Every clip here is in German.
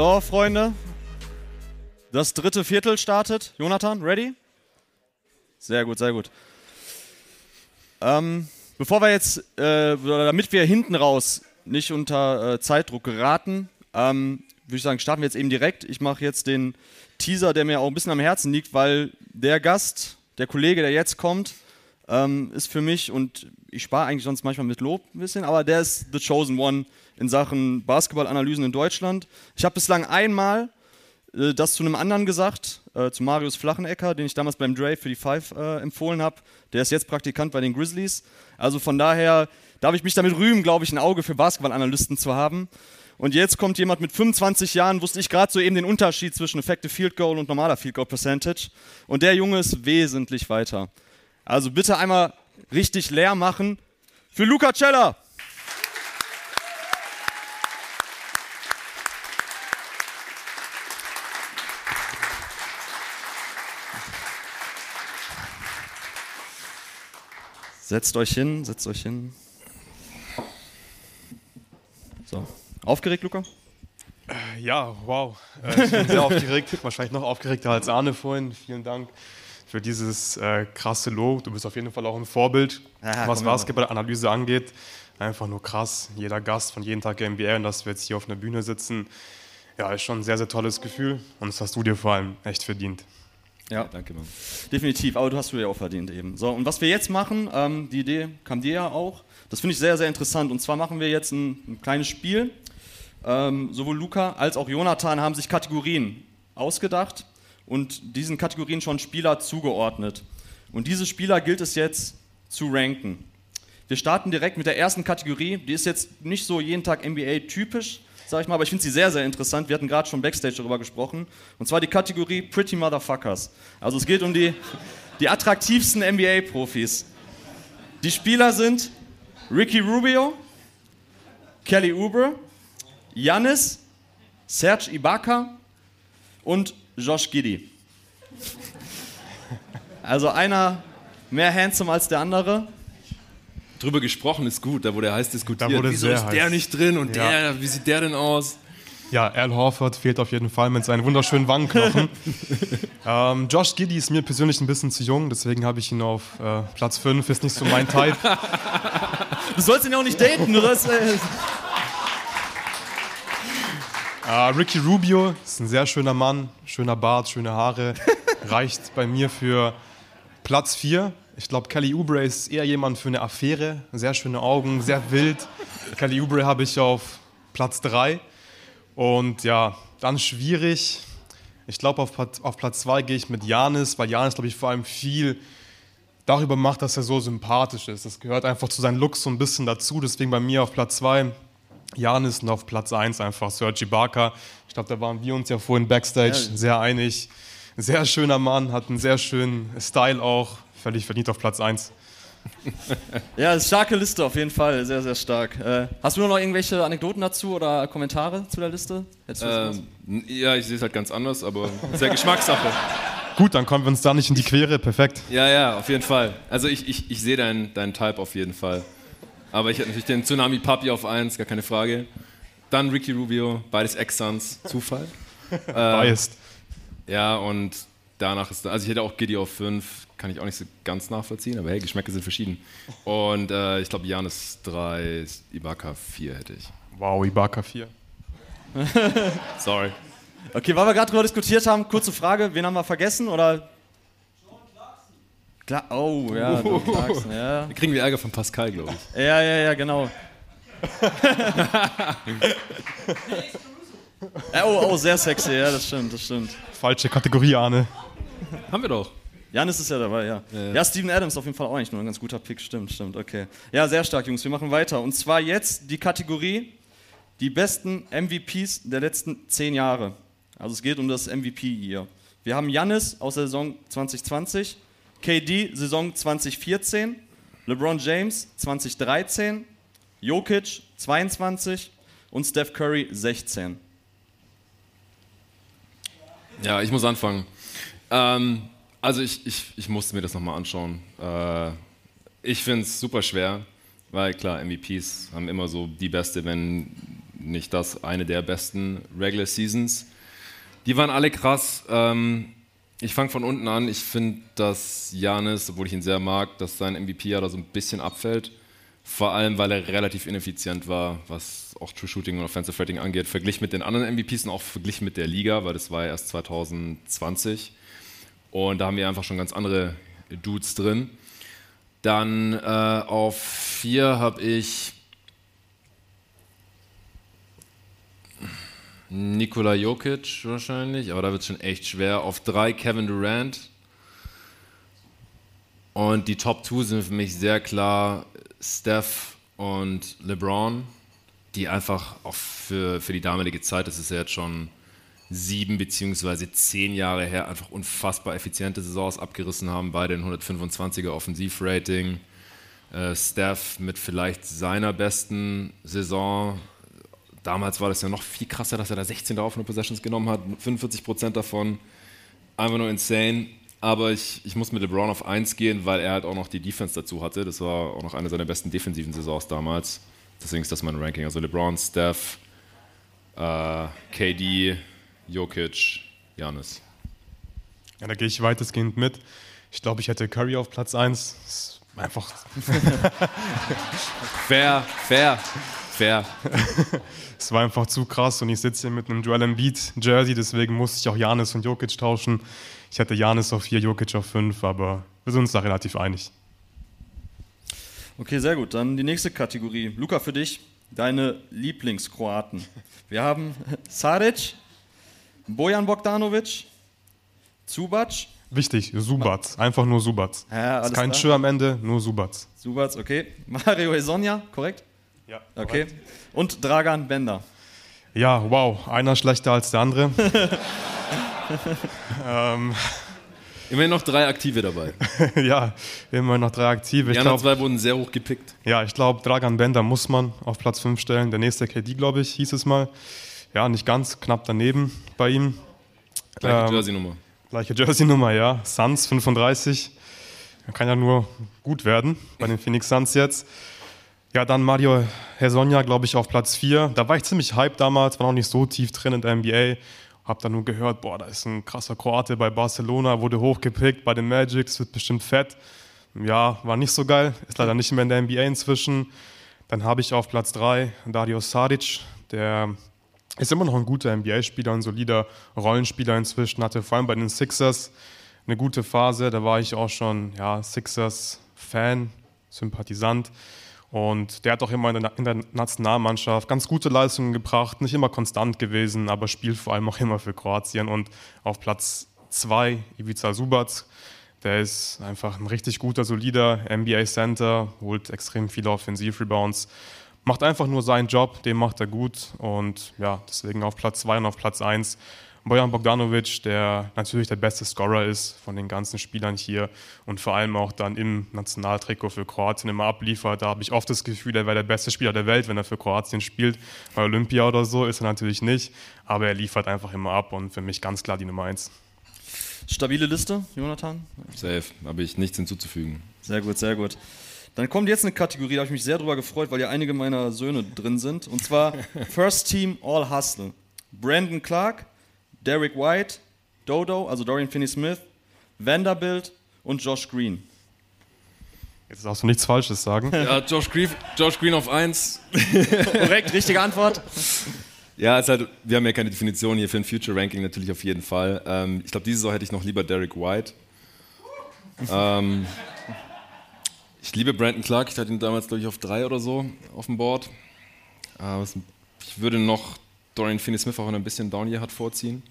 So, Freunde. Das dritte Viertel startet. Jonathan, ready? Sehr gut, sehr gut. Ähm, bevor wir jetzt, äh, damit wir hinten raus nicht unter äh, Zeitdruck geraten, ähm, würde ich sagen, starten wir jetzt eben direkt. Ich mache jetzt den Teaser, der mir auch ein bisschen am Herzen liegt, weil der Gast, der Kollege, der jetzt kommt, ähm, ist für mich, und ich spare eigentlich sonst manchmal mit Lob ein bisschen, aber der ist the chosen one in Sachen Basketballanalysen in Deutschland. Ich habe bislang einmal äh, das zu einem anderen gesagt, äh, zu Marius Flachenecker, den ich damals beim Dre für die Five äh, empfohlen habe. Der ist jetzt Praktikant bei den Grizzlies. Also von daher darf ich mich damit rühmen, glaube ich, ein Auge für Basketballanalysten zu haben. Und jetzt kommt jemand mit 25 Jahren, wusste ich gerade so eben den Unterschied zwischen Effective Field Goal und normaler Field Goal Percentage. Und der Junge ist wesentlich weiter. Also bitte einmal richtig leer machen für Luca Cella. Setzt euch hin, setzt euch hin. So. Aufgeregt, Luca? Äh, ja, wow. Äh, ich bin sehr aufgeregt, wahrscheinlich noch aufgeregter als Arne vorhin. Vielen Dank für dieses äh, krasse Lob. Du bist auf jeden Fall auch ein Vorbild, ja, was Basketballanalyse angeht. Einfach nur krass. Jeder Gast von jeden Tag NBA und dass wir jetzt hier auf einer Bühne sitzen, ja, ist schon ein sehr, sehr tolles Gefühl und das hast du dir vor allem echt verdient. Ja, danke, Mann. Definitiv, aber du hast du ja auch verdient eben. So, und was wir jetzt machen, ähm, die Idee kam dir ja auch, das finde ich sehr, sehr interessant. Und zwar machen wir jetzt ein, ein kleines Spiel. Ähm, sowohl Luca als auch Jonathan haben sich Kategorien ausgedacht und diesen Kategorien schon Spieler zugeordnet. Und diese Spieler gilt es jetzt zu ranken. Wir starten direkt mit der ersten Kategorie. Die ist jetzt nicht so jeden Tag NBA-typisch, sag ich mal, aber ich finde sie sehr, sehr interessant. Wir hatten gerade schon Backstage darüber gesprochen. Und zwar die Kategorie Pretty Motherfuckers. Also es geht um die, die attraktivsten NBA-Profis. Die Spieler sind Ricky Rubio, Kelly Oubre, Yannis, Serge Ibaka und Josh Giddy. Also einer mehr handsome als der andere drüber gesprochen ist gut, da wurde heiß diskutiert. Da wurde Wieso ist der heiß. nicht drin und Ja. der, wie sieht der denn aus? Ja, Al Horford fehlt auf jeden Fall mit seinen wunderschönen Wangenknochen. ähm, Josh Giddy ist mir persönlich ein bisschen zu jung, deswegen habe ich ihn auf äh, Platz 5. Ist nicht so mein Type. Du sollst ihn ja auch nicht daten, äh, Äh, Ricky Rubio ist ein sehr schöner Mann, schöner Bart, schöne Haare. Reicht bei mir für Platz 4. Ich glaube, Kelly Oubre ist eher jemand für eine Affäre. Sehr schöne Augen, sehr wild. Kelly Oubre habe ich auf Platz 3. Und ja, dann schwierig. Ich glaube, auf, auf Platz 2 gehe ich mit Janis, weil Janis, glaube ich, vor allem viel darüber macht, dass er so sympathisch ist. Das gehört einfach zu seinen Looks so ein bisschen dazu. Deswegen bei mir auf Platz 2 Janis und auf Platz 1 einfach Serge Ibaka. Ich glaube, da waren wir uns ja vorhin Backstage Ja. sehr einig. Sehr schöner Mann, hat einen sehr schönen Style auch. Völlig verdient auf Platz 1. Ja, ist starke Liste auf jeden Fall, sehr, sehr stark. Äh, hast du noch irgendwelche Anekdoten dazu oder Kommentare zu der Liste? Hättest du was? Ähm, ja, ich sehe es halt ganz anders, aber sehr Geschmackssache. Gut, dann kommen wir uns da nicht in die Quere. Perfekt. Ja, ja, auf jeden Fall. Also ich, ich, ich sehe deinen deinen Type auf jeden Fall. Aber ich hätte natürlich den Tsunami Papi auf 1, gar keine Frage. Dann Ricky Rubio, beides Ex-Suns, Zufall. Biased. Ja, und danach ist, also ich hätte auch Giddy auf 5, kann ich auch nicht so ganz nachvollziehen, aber hey, Geschmäcker sind verschieden. Und äh, ich glaube, Janis 3, Ibaka 4 hätte ich. Wow, Ibaka 4. Sorry. Okay, weil wir gerade drüber diskutiert haben, kurze Frage, wen haben wir vergessen oder? Klar, oh, ja, John Clarkson, ja. Da kriegen wir Ärger von Pascal, glaube ich. Ja, ja, ja, genau. Oh, oh, sehr sexy, ja, das stimmt, das stimmt. Falsche Kategorie, Arne. Haben wir doch. Janis ist ja dabei, ja. Ja, Ja, Steven Adams auf jeden Fall auch eigentlich nur ein ganz guter Pick, stimmt, stimmt, okay. Ja, sehr stark, Jungs, wir machen weiter. Und zwar jetzt die Kategorie, die besten MVPs der letzten zehn Jahre. Also es geht um das MVP hier. Wir haben Janis aus der Saison 2020, KD Saison 2014, LeBron James 2013, Jokic 22 und Steph Curry 16. Ja, ich muss anfangen. Ähm, also ich, ich, ich musste mir das nochmal anschauen. Äh, ich finde es super schwer, weil klar, MVPs haben immer so die beste, wenn nicht das, eine der besten Regular Seasons. Die waren alle krass. Ähm, ich fange von unten an. Ich finde, dass Janis, obwohl ich ihn sehr mag, dass sein MVP ja da so ein bisschen abfällt. Vor allem, weil er relativ ineffizient war, was auch True Shooting und Offensive Rating angeht, verglichen mit den anderen MVPs und auch verglichen mit der Liga, weil das war ja erst 2020. Und da haben wir einfach schon ganz andere Dudes drin. Dann äh, auf vier habe ich Nikola Jokic wahrscheinlich, aber da wird es schon echt schwer. Auf drei Kevin Durant. Und die Top 2 sind für mich sehr klar Steph und LeBron, die einfach auch für, für die damalige Zeit, das ist ja jetzt schon sieben beziehungsweise zehn Jahre her, einfach unfassbar effiziente Saisons abgerissen haben. Beide ein 125er Offensivrating. Äh, Steph mit vielleicht seiner besten Saison. Damals war das ja noch viel krasser, dass er da 16 offene Possessions genommen hat, 45 Prozent davon. Einfach nur insane. Aber ich, ich muss mit LeBron auf 1 gehen, weil er halt auch noch die Defense dazu hatte. Das war auch noch eine seiner besten defensiven Saisons damals. Deswegen ist das mein Ranking. Also LeBron, Steph, äh, KD, Jokic, Janis. Ja, da gehe ich weitestgehend mit. Ich glaube, ich hätte Curry auf Platz 1. Einfach. Fair, fair, fair. Es war einfach zu krass und ich sitze hier mit einem Joel Embiid Jersey, deswegen musste ich auch Janis und Jokic tauschen. Ich hätte Janis auf 4, Jokic auf 5, aber wir sind uns da relativ einig. Okay, sehr gut. Dann die nächste Kategorie. Luca, für dich deine Lieblingskroaten. Wir haben Saric, Bojan Bogdanovic, Zubac. Wichtig, Subac. Einfach nur Subac. Ja, ist kein. Schür am Ende, nur Subac. Subac, okay. Mario Esonja, korrekt? Ja, Okay. Und Dragan Bender. Ja, wow, einer schlechter als der andere. ähm, Immerhin noch drei Aktive dabei. ja, immer noch drei aktive. Die Ich anderen zwei wurden sehr hoch gepickt. ja, ich glaube, Dragan Bender muss man auf Platz 5 stellen. Der nächste KD, glaube ich, hieß es mal. Ja, nicht ganz, knapp daneben bei ihm. Gleiche Ähm, Jersey-Nummer. Gleiche Jersey-Nummer, ja. Suns 35. Kann ja nur gut werden bei den Phoenix Suns jetzt. Ja, dann Mario Hezonja, glaube ich, auf Platz 4. Da war ich ziemlich hyped damals, war noch nicht so tief drin in der NBA. Hab dann nur gehört, boah, da ist ein krasser Kroate bei Barcelona, wurde hochgepickt bei den Magics, wird bestimmt fett. Ja, war nicht so geil, ist leider nicht mehr in der NBA inzwischen. Dann habe ich auf Platz 3 Dario Saric, der ist immer noch ein guter NBA-Spieler, ein solider Rollenspieler inzwischen, hatte vor allem bei den Sixers eine gute Phase. Da war ich auch schon ja, Sixers-Fan, Sympathisant. Und der hat auch immer in der, in der Nationalmannschaft ganz gute Leistungen gebracht, nicht immer konstant gewesen, aber spielt vor allem auch immer für Kroatien. Und auf Platz 2 Ivica Subac, der ist einfach ein richtig guter, solider NBA-Center, holt extrem viele Offensiv-Rebounds, macht einfach nur seinen Job, den macht er gut. Und ja, deswegen auf Platz 2 und auf Platz 1 Bojan Bogdanovic, der natürlich der beste Scorer ist von den ganzen Spielern hier und vor allem auch dann im Nationaltrikot für Kroatien immer abliefert. Da habe ich oft das Gefühl, er wäre der beste Spieler der Welt, wenn er für Kroatien spielt. Bei Olympia oder so ist er natürlich nicht, aber er liefert einfach immer ab und für mich ganz klar die Nummer 1. Stabile Liste, Jonathan? Safe. Habe ich nichts hinzuzufügen. Sehr gut, sehr gut. Dann kommt jetzt eine Kategorie, da habe ich mich sehr drüber gefreut, weil ja einige meiner Söhne drin sind. Und zwar First Team All Hustle. Brandon Clark, Derek White, Dodo, also Dorian Finney-Smith, Vanderbilt und Josh Green. Jetzt darfst du nichts Falsches sagen. Ja, Josh Green, Josh Green auf 1. Korrekt, richtige Antwort. Ja, es halt, wir haben ja keine Definition hier für ein Future Ranking natürlich auf jeden Fall. Ähm, ich glaube, diese Saison hätte ich noch lieber Derek White. ähm, ich liebe Brandon Clark, ich hatte ihn damals, glaube ich, auf drei oder so auf dem Board. Äh, ich würde noch Dorian Finney-Smith auch ein bisschen down hier hat vorziehen.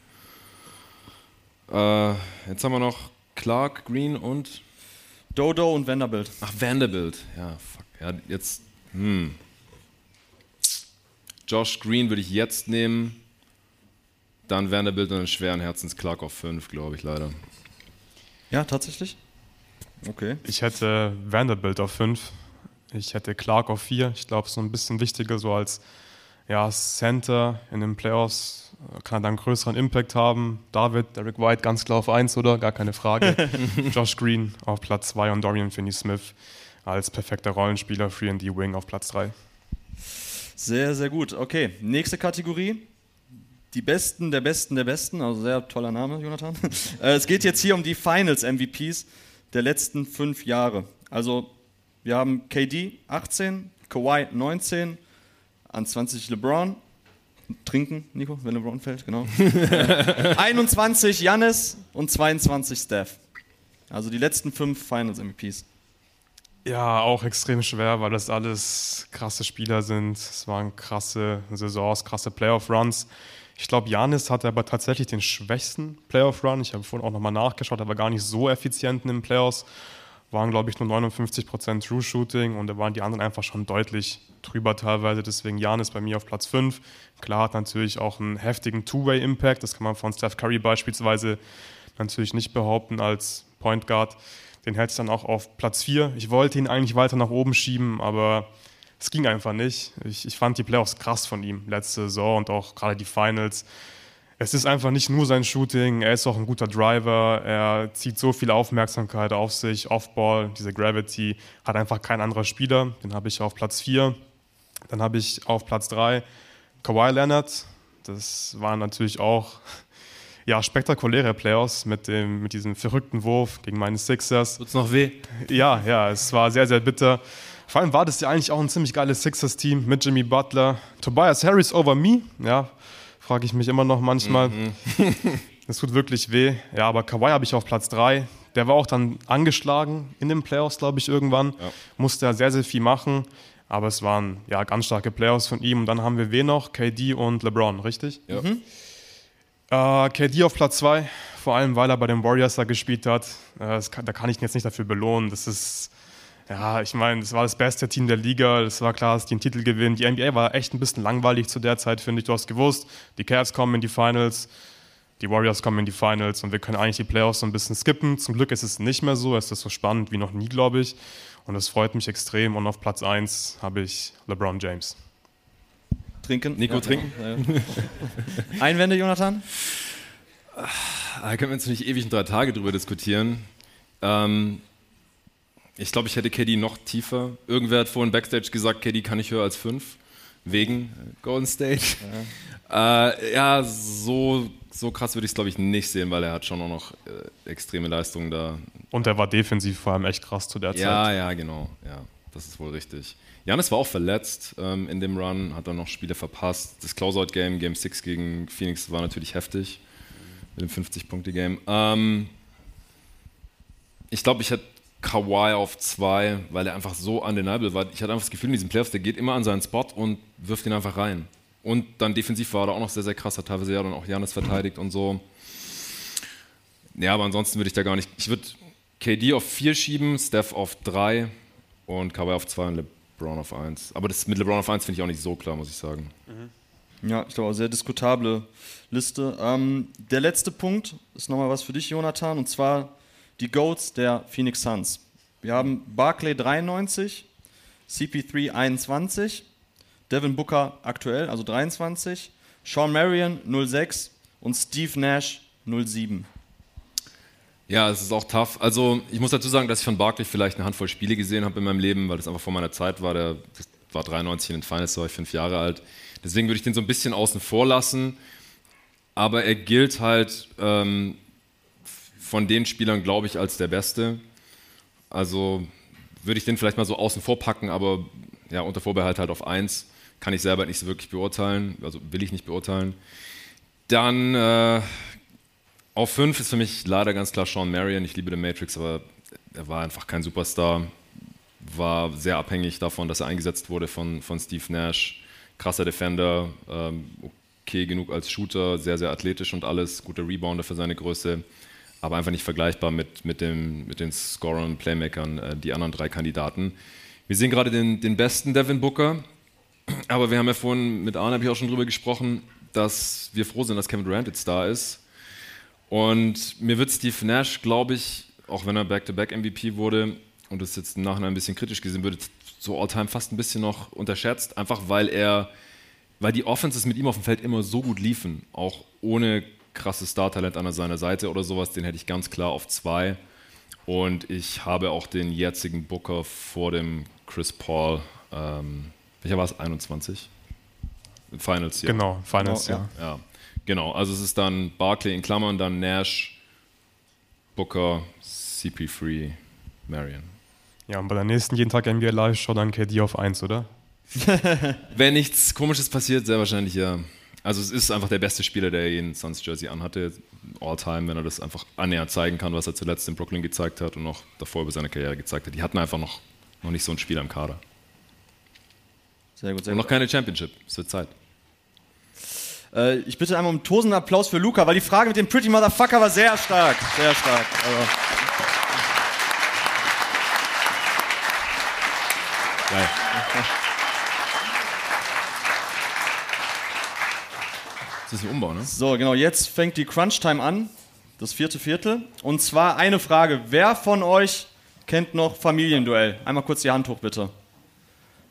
Äh, jetzt haben wir noch Clark, Green und Dodo und Vanderbilt. Ach, Vanderbilt. Ja, fuck. Ja, jetzt. Hm. Josh Green würde ich jetzt nehmen. Dann Vanderbilt und einen schweren Herzens Clark auf 5, glaube ich, leider. Ja, tatsächlich? Okay. Ich hätte Vanderbilt auf 5. Ich hätte Clark auf 4. Ich glaube, so ein bisschen wichtiger, so als ja, Center in den Playoffs kann er dann größeren Impact haben. David, Derek White ganz klar auf 1, oder? Gar keine Frage. Josh Green auf Platz 2 und Dorian Finney-Smith als perfekter Rollenspieler, 3D-Wing auf Platz 3. Sehr, sehr gut. Okay, nächste Kategorie. Die Besten der Besten der Besten, also sehr toller Name, Jonathan. Äh, es geht jetzt hier um die Finals-MVPs der letzten fünf Jahre. Also, wir haben KD 18, Kawhi 19, an 20 LeBron. Trinken, Nico, wenn LeBron fällt, genau. 21 Jannis und 22 Steph. Also die letzten fünf Finals-MVPs. Ja, auch extrem schwer, weil das alles krasse Spieler sind. Es waren krasse Saisons, krasse Playoff-Runs. Ich glaube, Janis hatte aber tatsächlich den schwächsten Playoff-Run. Ich habe vorhin auch nochmal nachgeschaut, er war gar nicht so effizient in den Playoffs. Waren, glaube ich, nur 59% True-Shooting und da waren die anderen einfach schon deutlich drüber teilweise. Deswegen Janis bei mir auf Platz 5. Klar hat natürlich auch einen heftigen Two-Way-Impact. Das kann man von Steph Curry beispielsweise natürlich nicht behaupten als Point Guard. Den hätte ich dann auch auf Platz 4. Ich wollte ihn eigentlich weiter nach oben schieben, aber es ging einfach nicht. Ich, ich fand die Playoffs krass von ihm letzte Saison und auch gerade die Finals. Es ist einfach nicht nur sein Shooting, er ist auch ein guter Driver, er zieht so viel Aufmerksamkeit auf sich, Offball, diese Gravity, hat einfach kein anderer Spieler. Den habe ich auf Platz 4. Dann habe ich auf Platz 3 Kawhi Leonard. Das waren natürlich auch ja, spektakuläre Playoffs mit, dem, mit diesem verrückten Wurf gegen meine Sixers. Tut's noch weh? Ja, ja, es war sehr, sehr bitter. Vor allem war das ja eigentlich auch ein ziemlich geiles Sixers-Team mit Jimmy Butler. Tobias Harris over me, ja, frage ich mich immer noch manchmal. Mhm. das tut wirklich weh. Ja, aber Kawhi habe ich auf Platz 3. Der war auch dann angeschlagen in den Playoffs, glaube ich, irgendwann. Ja. Musste ja sehr, sehr viel machen. Aber es waren ja ganz starke Playoffs von ihm. Und dann haben wir wen noch? KD und LeBron, richtig? Ja. Mhm. Äh, KD auf Platz 2, vor allem weil er bei den Warriors da gespielt hat. Äh, kann, da kann ich ihn jetzt nicht dafür belohnen. Das ist, ja, ich meine, das war das beste Team der Liga. Es war klar, dass die einen Titel gewinnen. Die NBA war echt ein bisschen langweilig zu der Zeit, finde ich. Du hast gewusst, die Cavs kommen in die Finals, die Warriors kommen in die Finals und wir können eigentlich die Playoffs so ein bisschen skippen. Zum Glück ist es nicht mehr so. Es ist so spannend wie noch nie, glaube ich. Und das freut mich extrem. Und auf Platz 1 habe ich LeBron James. Trinken. Nico, ja, trinken. Ja. Einwände, Jonathan? Da können wir jetzt nicht ewig in drei Tage drüber diskutieren. Ähm, ich glaube, ich hätte KD noch tiefer. Irgendwer hat vorhin Backstage gesagt, KD kann ich höher als fünf. Wegen Golden State. Ja, äh, ja so so krass würde ich es, glaube ich, nicht sehen, weil er hat schon auch noch äh, extreme Leistungen da. Und er war defensiv vor allem echt krass zu der Zeit. Ja, ja, genau. Ja, das ist wohl richtig. Janis war auch verletzt ähm, in dem Run, hat dann noch Spiele verpasst. Das Closeout-Game, Game 6 gegen Phoenix, war natürlich heftig mit dem 50-Punkte-Game. Ähm, ich glaube, ich hätte Kawhi auf zwei, weil er einfach so undeniable war. Ich hatte einfach das Gefühl, in diesen Playoffs, der geht immer an seinen Spot und wirft ihn einfach rein. Und dann defensiv war er auch noch sehr, sehr krass, hat teilweise ja dann auch Janis verteidigt und so. Ja, aber ansonsten würde ich da gar nicht. Ich würde KD auf 4 schieben, Steph auf 3 und Kawhi auf 2 und LeBron auf 1. Aber das mit LeBron auf 1 finde ich auch nicht so klar, muss ich sagen. Ja, ich glaube, sehr diskutable Liste. Ähm, der letzte Punkt ist nochmal was für dich, Jonathan, und zwar die Goats der Phoenix Suns. Wir haben Barclay 93, CP3 21, Devin Booker aktuell, also 23, Sean Marion 06 und Steve Nash 07. Ja, es ist auch tough. Also ich muss dazu sagen, dass ich von Barkley vielleicht eine Handvoll Spiele gesehen habe in meinem Leben, weil das einfach vor meiner Zeit war. Der war 93 in den Finals, war ich fünf Jahre alt. Deswegen würde ich den so ein bisschen außen vor lassen. Aber er gilt halt ähm, von den Spielern, glaube ich, als der Beste. Also würde ich den vielleicht mal so außen vor packen, aber ja, unter Vorbehalt halt auf 1. kann ich selber nicht so wirklich beurteilen, also will ich nicht beurteilen. Dann äh, auf 5 ist für mich leider ganz klar Sean Marion. Ich liebe den Matrix, aber er war einfach kein Superstar. War sehr abhängig davon, dass er eingesetzt wurde von, von Steve Nash. Krasser Defender, ähm, okay genug als Shooter, sehr, sehr athletisch und alles, guter Rebounder für seine Größe, aber einfach nicht vergleichbar mit, mit, dem, mit den Scorern, Playmakern, äh, die anderen drei Kandidaten. Wir sehen gerade den, den besten Devin Booker, aber wir haben ja vorhin mit Arne, habe ich auch schon drüber gesprochen, dass wir froh sind, dass Kevin Durant jetzt da ist. Und mir wird Steve Nash, glaube ich, auch wenn er Back-to-Back-MVP wurde und das jetzt im Nachhinein ein bisschen kritisch gesehen wird, so all-time fast ein bisschen noch unterschätzt, einfach weil er, weil die Offenses mit ihm auf dem Feld immer so gut liefen, auch ohne krasses Star-Talent an seiner Seite oder sowas, den hätte ich ganz klar auf zwei. Und ich habe auch den jetzigen Booker vor dem Chris Paul, ähm, welcher war es, 21? Finals, ja. Genau, Finals, oh, ja. ja. Genau, also es ist dann Barkley in Klammern, dann Nash, Booker, CP3, Marion. Ja, und bei der nächsten jeden Tag NBA Live schaut dann KD auf 1, oder? Wenn nichts Komisches passiert, sehr wahrscheinlich ja. Also es ist einfach der beste Spieler, der jeden Suns Jersey anhatte, all time, wenn er das einfach annähernd zeigen kann, was er zuletzt in Brooklyn gezeigt hat und noch davor über seine Karriere gezeigt hat. Die hatten einfach noch, noch nicht so ein Spiel am Kader. Sehr gut, sehr und noch keine Championship. Es wird Zeit. Äh, ich bitte einmal um tosenden Applaus für Luca, weil die Frage mit dem Pretty Motherfucker war sehr stark. Sehr stark. Also. Geil. Das ist ein Umbau, ne? So, genau, jetzt fängt die Crunch-Time an, das vierte Viertel. Und zwar eine Frage. Wer von euch kennt noch Familienduell? Einmal kurz die Hand hoch, bitte.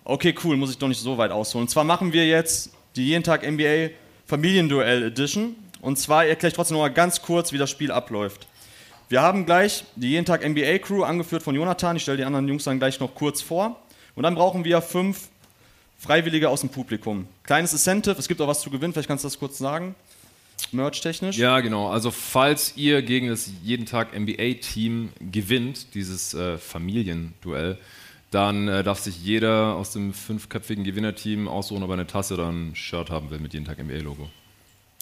Okay, cool, muss ich doch nicht so weit ausholen. Und zwar machen wir jetzt die jeden Tag NBA Familienduell Edition. Und zwar erkläre ich trotzdem noch mal ganz kurz, wie das Spiel abläuft. Wir haben gleich die jeden Tag NBA Crew, angeführt von Jonathan. Ich stelle die anderen Jungs dann gleich noch kurz vor. Und dann brauchen wir fünf Freiwillige aus dem Publikum. Kleines Incentive, es gibt auch was zu gewinnen, vielleicht kannst du das kurz sagen. Merch-technisch? Ja, genau. Also, falls ihr gegen das jeden Tag NBA-Team gewinnt, dieses äh, Familienduell, dann äh, darf sich jeder aus dem fünfköpfigen Gewinnerteam aussuchen, ob er eine Tasse oder ein Shirt haben will mit jeden Tag NBA-Logo.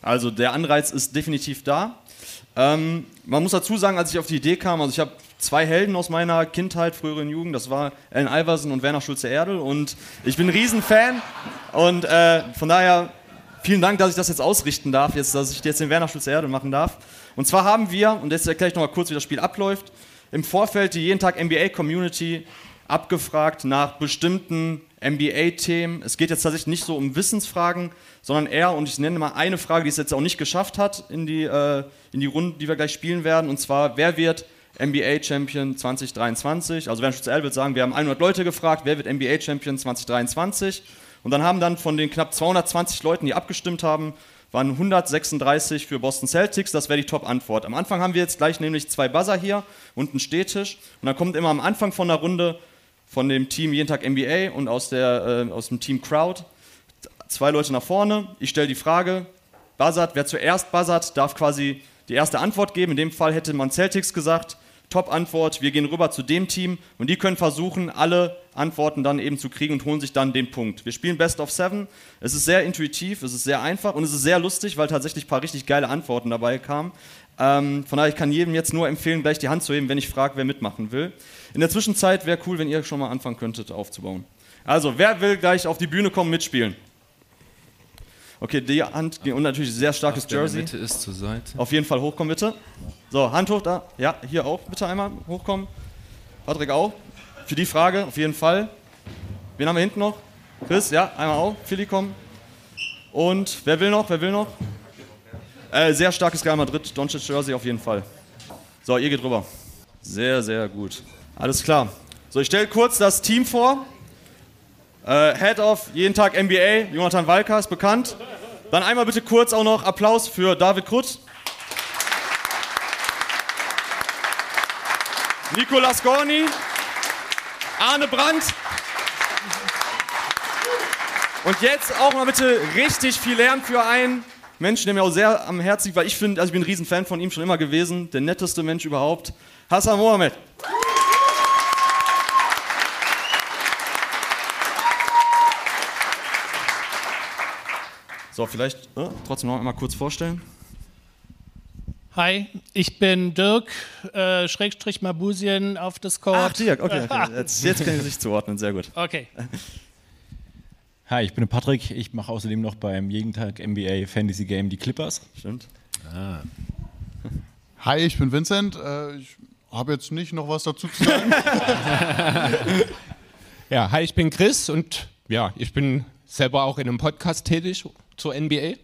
Also, der Anreiz ist definitiv da. Ähm, man muss dazu sagen, als ich auf die Idee kam, also ich habe zwei Helden aus meiner Kindheit, früheren Jugend. Das war Ellen Iverson und Werner Schulze-Erdel. Und ich bin ein Riesenfan. Und äh, von daher vielen Dank, dass ich das jetzt ausrichten darf, jetzt, dass ich jetzt den Werner Schulze-Erdel machen darf. Und zwar haben wir, und jetzt erkläre ich nochmal kurz, wie das Spiel abläuft, im Vorfeld die jeden Tag NBA-Community abgefragt nach bestimmten NBA-Themen. Es geht jetzt tatsächlich nicht so um Wissensfragen, sondern eher, und ich nenne mal eine Frage, die es jetzt auch nicht geschafft hat in die, äh, in die Runde, die wir gleich spielen werden, und zwar, wer wird NBA Champion 2023. Also Werner Schütze wird sagen, wir haben 100 Leute gefragt, wer wird NBA Champion 2023? Und dann haben dann von den knapp 220 Leuten, die abgestimmt haben, waren 136 für Boston Celtics. Das wäre die Top-Antwort. Am Anfang haben wir jetzt gleich nämlich zwei Buzzer hier und einen Stehtisch. Und dann kommt immer am Anfang von der Runde von dem Team Jeden Tag NBA und aus, der, äh, aus dem Team Crowd zwei Leute nach vorne. Ich stelle die Frage, buzzert, wer zuerst buzzert, darf quasi die erste Antwort geben. In dem Fall hätte man Celtics gesagt. Top-Antwort, wir gehen rüber zu dem Team und die können versuchen, alle Antworten dann eben zu kriegen und holen sich dann den Punkt. Wir spielen Best of Seven. Es ist sehr intuitiv, es ist sehr einfach und es ist sehr lustig, weil tatsächlich ein paar richtig geile Antworten dabei kamen. Ähm, von daher, ich kann jedem jetzt nur empfehlen, gleich die Hand zu heben, wenn ich frage, wer mitmachen will. In der Zwischenzeit wäre cool, wenn ihr schon mal anfangen könntet aufzubauen. Also, wer will gleich auf die Bühne kommen, mitspielen? Okay, die Hand und natürlich sehr starkes Ach, Jersey. Mitte ist zur Seite. Auf jeden Fall hochkommen bitte. So, Hand hoch da. Ja, hier auch bitte einmal hochkommen. Patrick auch. Für die Frage auf jeden Fall. Wen haben wir hinten noch? Chris, ja, einmal auch. Philly kommen. Und wer will noch? Wer will noch? Äh, sehr starkes Real Madrid, Doncic Jersey auf jeden Fall. So, ihr geht rüber. Sehr, sehr gut. Alles klar. So, ich stelle kurz das Team vor. Äh, Head of jeden Tag NBA, Jonathan Walker ist bekannt. Dann einmal bitte kurz auch noch Applaus für David Krutz. Nicolas Gorni, Arne Brandt. Und jetzt auch mal bitte richtig viel Lärm für einen Menschen, der mir auch sehr am Herzen liegt, weil ich finde, also ich bin ein Riesenfan von ihm schon immer gewesen, der netteste Mensch überhaupt. Hassan Mohamed. So, vielleicht äh, trotzdem noch einmal kurz vorstellen. Hi, ich bin Dirk, äh, Schrägstrich Mabusien auf Discord. Ach, Dirk, okay, okay. Jetzt, jetzt kann ich sich zuordnen, sehr gut. Okay. Hi, ich bin Patrick. Ich mache außerdem noch beim jeden Tag NBA Fantasy Game die Clippers. Stimmt. Hi, ich bin Vincent. Äh, ich habe jetzt nicht noch was dazu zu sagen. Ja, hi, ich bin Chris und ja, ich bin selber auch in einem Podcast tätig zur NBA,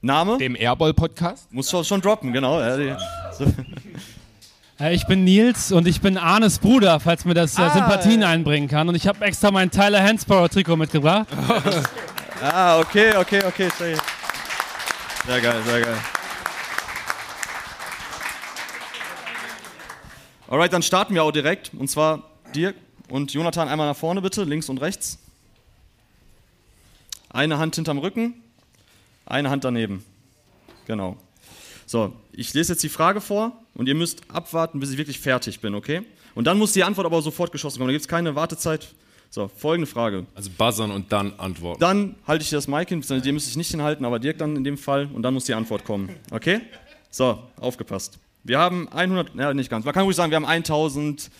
Name? dem Airball Podcast. Muss schon, schon droppen, genau. Ja, die, so. Äh, Ich bin Nils und ich bin Arnes Bruder, falls mir das äh, Ah, Sympathien einbringen kann. Und ich habe extra mein Tyler Hansborough Trikot mitgebracht. Ah, okay, okay, okay. Sehr sehr geil, sehr geil. Alright, dann starten wir auch direkt. Und zwar Dirk und Jonathan einmal nach vorne bitte, links und rechts. Eine Hand hinterm Rücken, eine Hand daneben. Genau. So, ich lese jetzt die Frage vor und ihr müsst abwarten, bis ich wirklich fertig bin, okay? Und dann muss die Antwort aber sofort geschossen kommen. Da gibt es keine Wartezeit. So, folgende Frage. Also buzzern und dann antworten. Dann halte ich dir das Mic hin, dir müsste ich nicht hinhalten, aber Dirk dann in dem Fall und dann muss die Antwort kommen. Okay? So, aufgepasst. Wir haben 100, ja nicht ganz, man kann ruhig sagen, wir haben 1000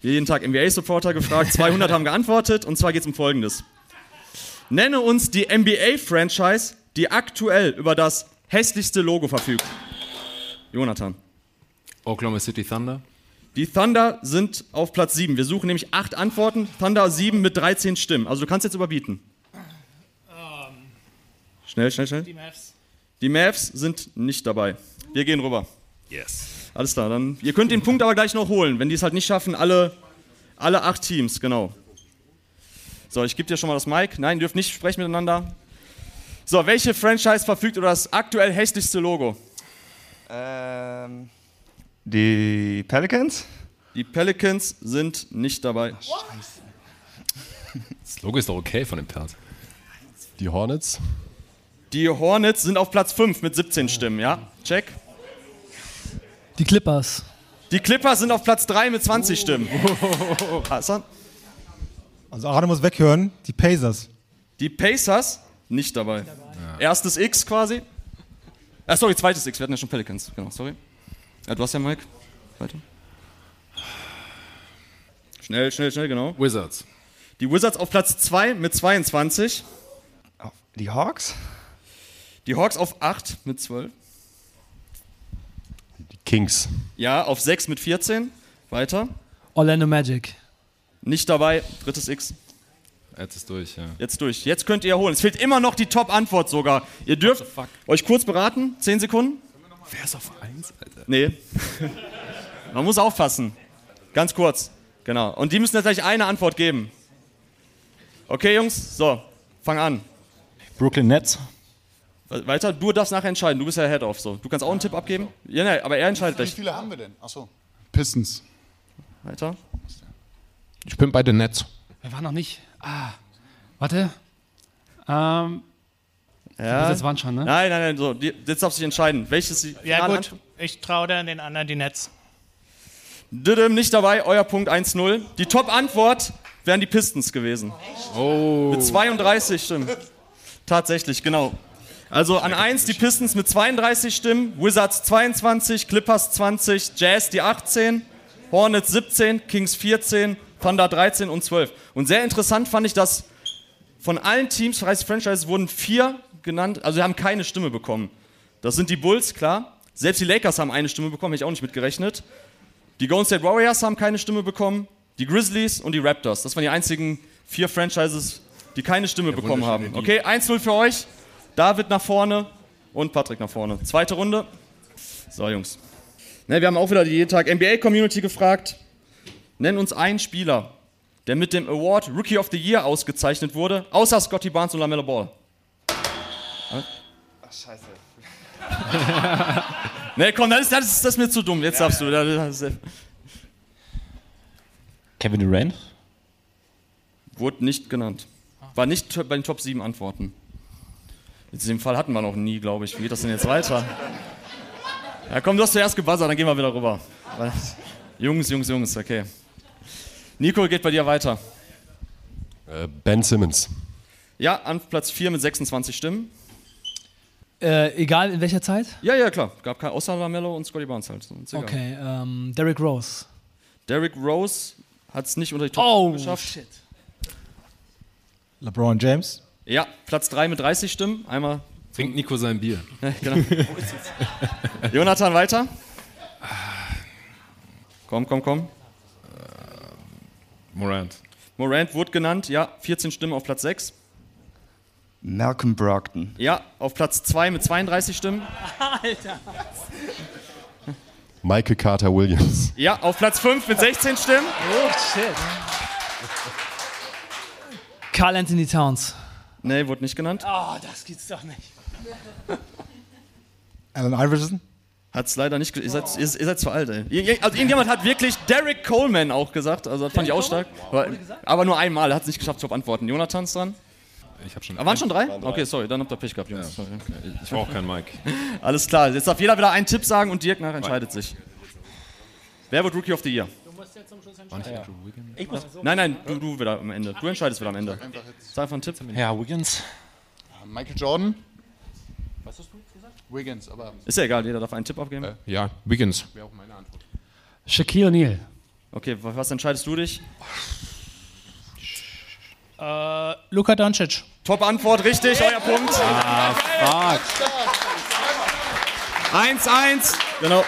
jeden Tag NBA-Supporter gefragt, 200 haben geantwortet und zwar geht es um Folgendes. Nenne uns die NBA-Franchise, die aktuell über das hässlichste Logo verfügt. Jonathan. Oklahoma City Thunder. Die Thunder sind auf Platz 7. Wir suchen nämlich 8 Antworten. Thunder 7 mit 13 Stimmen. Also du kannst jetzt überbieten. Schnell, schnell, schnell. Die Mavs. Die Mavs sind nicht dabei. Wir gehen rüber. Yes. Alles klar, dann. Ihr könnt den Punkt aber gleich noch holen, wenn die es halt nicht schaffen. Alle, alle acht Teams, genau. So, ich gebe dir schon mal das Mic. Nein, ihr dürft nicht sprechen miteinander. So, welche Franchise verfügt über das aktuell hässlichste Logo? Ähm, die Pelicans? Die Pelicans sind nicht dabei. Das Logo ist doch okay von dem Pers. Die Hornets. Die Hornets sind auf Platz 5 mit 17 Stimmen, ja? Check. Die Clippers. Die Clippers sind auf Platz 3 mit 20 Stimmen. Hassan? Also Arne muss weghören, die Pacers. Die Pacers nicht dabei. Erstes X quasi. Ah, sorry, zweites X. Wir hatten ja schon Pelicans. Genau, sorry. Ja, du hast ja Mike. Weiter. Schnell, schnell, schnell, genau. Wizards. Die Wizards auf Platz 2 mit 22. Die Hawks? Die Hawks auf 8 mit 12. Die Kings. Ja, auf 6 mit 14. Weiter. Orlando Magic. Nicht dabei. Drittes X. Jetzt ist durch, ja. Jetzt durch. Jetzt könnt ihr holen. Es fehlt immer noch die Top-Antwort sogar. Ihr dürft euch kurz beraten. 10 Sekunden. Wer ist auf 1, Alter? Nee. Man muss aufpassen. Ganz kurz. Genau. Und die müssen jetzt gleich eine Antwort geben. Okay, Jungs? So, fang an. Brooklyn Nets. We- Weiter, du darfst nachher entscheiden. Du bist ja Head-Off. So. Du kannst auch einen Tipp abgeben? Ja, nee, aber er entscheidet Wie gleich. viele haben wir denn? Achso. Pistons. Weiter. Ich bin bei den Nets. Wer war noch nicht? Ah, warte. Ähm, Ja. das waren schon, ne? Nein, nein, nein. So, die- jetzt darfst du dich entscheiden. Welches die Ja gut, ich traue dann den anderen die Netz. Düdüm nicht dabei, euer Punkt 1-0. Die Top-Antwort wären die Pistons gewesen. Oh. Mit 32 Stimmen. Tatsächlich, genau. Also an 1 die Pistons mit 32 Stimmen, Wizards 22, Clippers 20, Jazz die 18, Hornets 17, Kings 14, Thunder 13 und 12. Und sehr interessant fand ich, dass von allen Teams, 30 Franchises, wurden vier genannt, also sie haben keine Stimme bekommen. Das sind die Bulls, klar. Selbst die Lakers haben eine Stimme bekommen, hätte ich auch nicht mitgerechnet. Die Golden State Warriors haben keine Stimme bekommen, die Grizzlies und die Raptors. Das waren die einzigen vier Franchises, die keine Stimme bekommen haben. Okay, 1-0 für euch. David nach vorne und Patrick nach vorne. Zweite Runde. So, Jungs. Ne, wir haben auch wieder die jeden Tag NBA-Community gefragt. Nenn uns einen Spieler, der mit dem Award Rookie of the Year ausgezeichnet wurde, außer Scotty Barnes und LaMelo Ball. Ach, scheiße. Ne, komm, das ist, das ist, das ist mir zu dumm. Jetzt darfst du. Das ist, Kevin Durant. wurde nicht genannt. War nicht bei den Top 7 Antworten. Jetzt in dem Fall hatten wir noch nie, glaube ich. Wie geht das denn jetzt weiter? Ja, komm, du hast zuerst gebuzzert, dann gehen wir wieder rüber. Jungs, Jungs, Jungs, okay. Nico geht bei dir weiter. Äh, ben Simmons. Ja, an Platz 4 mit 26 Stimmen. Äh, egal in welcher Zeit? Ja, ja, klar. Gab kein außer Lamello und Scotty Barnes halt. Okay, ähm, Derrick Rose. Derrick Rose hat es nicht unter die Top Oh, geschafft. shit. LeBron James. Ja, Platz 3 mit 30 Stimmen. Einmal. Trinkt Nico sein Bier. Ja, genau. Jonathan, weiter. Komm, komm, komm. Morant. Morant wurde genannt. Ja, 14 Stimmen auf Platz 6. Malcolm Brogdon. Ja, auf Platz 2 mit 32 Stimmen. Alter. Michael Carter Williams. Ja, auf Platz 5 mit 16 Stimmen. Oh, shit. Carl Anthony Towns. Nee, wurde nicht genannt. Oh, das gibt's doch nicht. Allen Iverson. Hat es leider nicht. Ihr seid, ihr, ihr seid zu alt, ey. Also irgendjemand hat wirklich Derek Coleman auch gesagt. Also das fand ich auch stark. Aber, aber nur einmal. Er hat es nicht geschafft zu beantworten. Jonathan ist dran. Ich habe schon. Ah, waren schon drei? Okay, sorry, dann habt ihr Pech gehabt, Jungs. Sorry. Ich brauche keinen Mike. Alles klar, jetzt darf jeder wieder einen Tipp sagen und Dirk nachher entscheidet sich. Wer wird Rookie of the Year? Ich muss- Nein, nein, du, du wieder am Ende. Du entscheidest wieder am Ende. Sag einfach einen Tipp. Ja, Wiggins. Michael Jordan. Was hast du gesagt? Wiggins, aber. Ist ja egal, jeder darf einen Tipp abgeben. Ja, Wiggins. Wäre auch meine Antwort. Shaquille O'Neal. Okay, wa- was entscheidest du dich? Äh, Luka Doncic. Top-Antwort, richtig, euer Punkt. Ah, fuck. 1-1. Genau.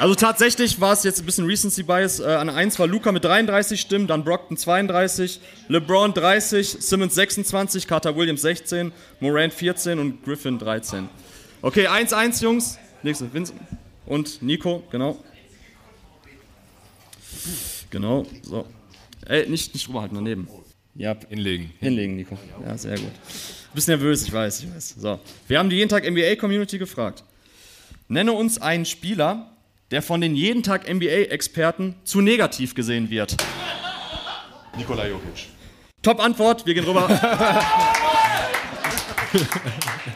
Also tatsächlich war es jetzt ein bisschen Recency Bias. Äh, an 1 war Luca mit 33 Stimmen, dann Brockton 32, LeBron 30, Simmons 26, Carter Williams 16, Morant 14 und Griffin 13. Okay, 1-1, Jungs. Nächste, Vincent und Nico, genau. Genau, so. Ey, nicht, nicht rüberhalten, daneben. Ja. Hinlegen. Hinlegen, Nico. Ja, sehr gut. Bist nervös, ich weiß, ich weiß. So. Wir haben die jeden Tag NBA Community gefragt. Nenne uns einen Spieler, der von den jeden Tag NBA-Experten zu negativ gesehen wird. Nikola Jokic. Top Antwort, wir gehen rüber.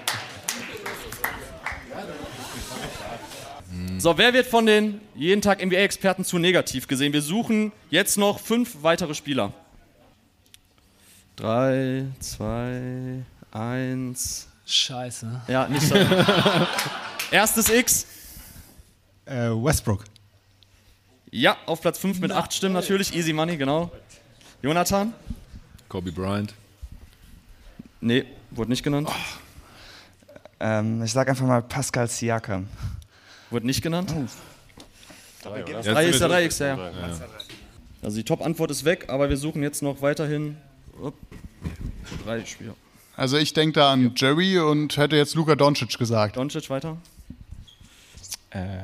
So, wer wird von den jeden Tag NBA-Experten zu negativ gesehen? Wir suchen jetzt noch fünf weitere Spieler. Drei, zwei, eins. Scheiße. Ja, nicht so. Erstes X. Äh, Westbrook. Ja, auf Platz 5 mit 8 Stimmen natürlich. Easy Money, genau. Jonathan? Kobe Bryant. Nee, wurde nicht genannt. Ähm, ich sag einfach mal Pascal Siakam. Wurde nicht genannt. Dabei gibt es- 3 ist 3 X, ja. Ja. Also die Top-Antwort ist weg, aber wir suchen jetzt noch weiterhin upp, drei Spieler. Also ich denke da an Jerry und hätte jetzt Luka Doncic gesagt. Doncic weiter. Äh,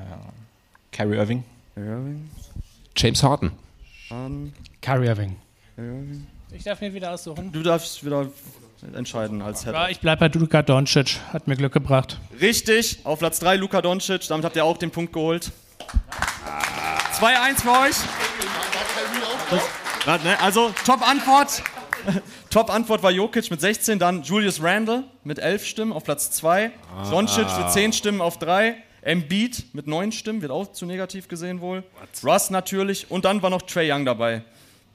Kyrie Irving. Irving. James Harden. Harden. Kyrie Irving. Irving. Ich darf mir wieder aussuchen. Du darfst wieder entscheiden als Head. Ja, ich bleib bei Luka Doncic. Hat mir Glück gebracht. Richtig, auf Platz 3 Luka Doncic. Damit habt ihr auch den Punkt geholt. 2-1 für euch. Das, ne, also, Top-Antwort. Top-Antwort war Jokic mit 16, dann Julius Randle mit 11 Stimmen auf Platz 2. Ah. Doncic mit 10 Stimmen auf 3. Embiid mit 9 Stimmen, wird auch zu negativ gesehen wohl. Russ natürlich. Und dann war noch Trey Young dabei.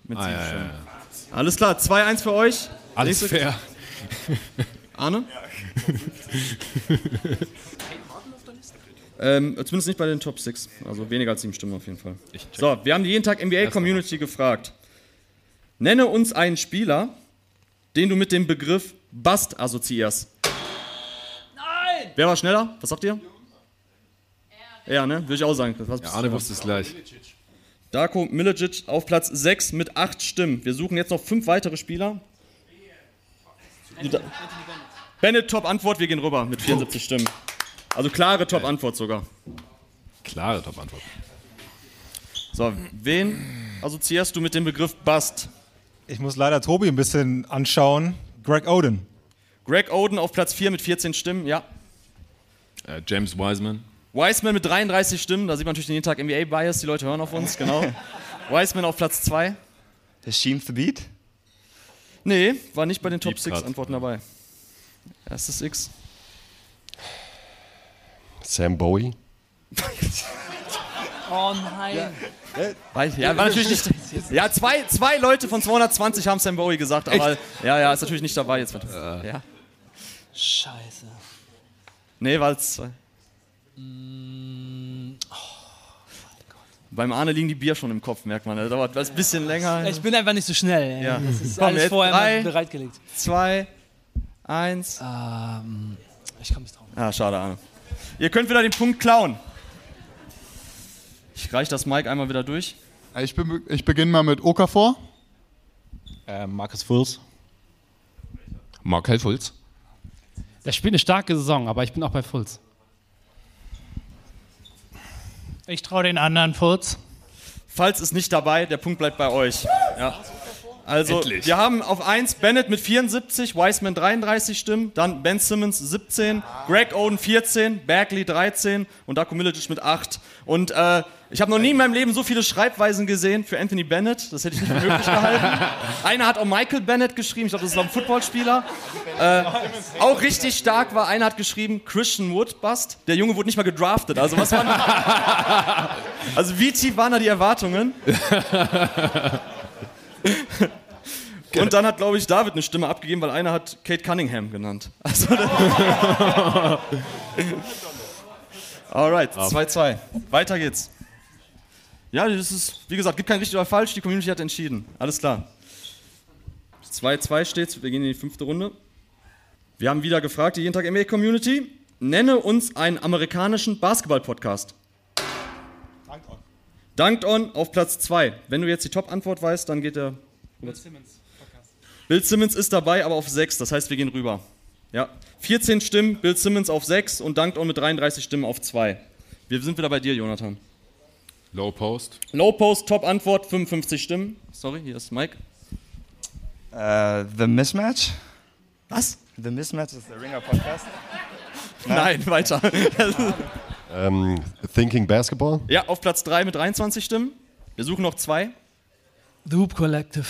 Mit Ah, 7 ja, ja, Stimmen. Alles klar, 2-1 für euch. Alles Nächste- fair. Arne? Ähm, zumindest nicht bei den Top 6. Also weniger als 7 Stimmen auf jeden Fall. So, wir haben die jeden Tag NBA-Community gefragt. Nenne uns einen Spieler, den du mit dem Begriff Bust assoziierst. Nein! Wer war schneller? Was sagt ihr? Ja, ne? Würde ich auch sagen. Was Ja, Arne wusste es gleich. Darko Milicic auf Platz 6 mit 8 Stimmen. Wir suchen jetzt noch 5 weitere Spieler. Du da- Bennett, Top-Antwort, wir gehen rüber mit 74 Stimmen. Also klare Top-Antwort sogar. Klare Top-Antwort. So, wen assoziierst du mit dem Begriff Bust? Ich muss leider Tobi ein bisschen anschauen. Greg Oden. Greg Oden auf Platz 4 mit 14 Stimmen, ja. Äh, James Wiseman. Wiseman mit 33 Stimmen, da sieht man natürlich den jeden Tag NBA-Bias, die Leute hören auf uns, genau. Wiseman auf Platz 2. Hashim Thabit? Nee, war nicht bei den Top Deep 6 Cut. Antworten dabei. Erstes X. Sam Bowie. Oh nein. Weil, ja, war natürlich nicht. Ja, zwei, zwei Leute von 220 haben Sam Bowie gesagt, aber ja, ja, ist natürlich nicht dabei jetzt. Ja. Scheiße. Nee, war es zwei. Mm, Beim Arne liegen die Bier schon im Kopf, merkt man. Das dauert ein bisschen länger. Ich bin einfach nicht so schnell. Ja. Das ist Komm, alles vorher drei. bereitgelegt. Zwei, eins. Ähm, ich komme nicht drauf. Ah, schade, Arne. Ihr könnt wieder den Punkt klauen. Ich reiche das Mic einmal wieder durch. Ich, be ich beginne mal mit Okafor. Äh, Marcus Fulls. Markel Fulz. Der spielt eine starke Saison, aber ich bin auch bei Fulls. Ich traue den anderen Furz. Falls ist nicht dabei, der Punkt bleibt bei euch. Ja. Also, Endlich. wir haben auf 1 Bennett mit 74, Wiseman 33 Stimmen, dann Ben Simmons 17, Greg Oden 14, Bagley 13 und Darko Milicic mit 8. Und äh, ich habe noch nie in meinem Leben so viele Schreibweisen gesehen für Anthony Bennett. Das hätte ich nicht für möglich gehalten. Einer hat auch Michael Bennett geschrieben, ich glaube, das ist auch ein Footballspieler. Äh, auch richtig stark war, einer hat geschrieben Christian Wood Bust. Der Junge wurde nicht mal gedraftet. Also, was waren, also wie tief waren da die Erwartungen? Und dann hat, glaube ich, David eine Stimme abgegeben, weil einer hat Kate Cunningham genannt. Also, Alright, 2-2. Weiter geht's. Ja, das ist, wie gesagt, gibt kein richtig oder falsch, die Community hat entschieden. Alles klar. 2-2 steht's, wir gehen in die fünfte Runde. Wir haben wieder gefragt, die jeden Tag NBA Community, nenne uns einen amerikanischen Basketball-Podcast. Dunked On auf Platz 2. Wenn du jetzt die Top-Antwort weißt, dann geht der. Bill Simmons. Bill Simmons ist dabei, aber auf 6, das heißt, wir gehen rüber. Ja. 14 Stimmen, Bill Simmons auf 6 und Dunked On mit 33 Stimmen auf 2. Wir sind wieder bei dir, Jonathan. Low Post. Low Post, Top-Antwort, 55 Stimmen. Sorry, hier ist Mike. Äh, The Mismatch? Was? The Mismatch ist der Ringer Podcast. Nein, weiter. Ähm, Thinking Basketball. ja, auf Platz 3 mit 23 Stimmen. Wir suchen noch zwei. The Hoop Collective.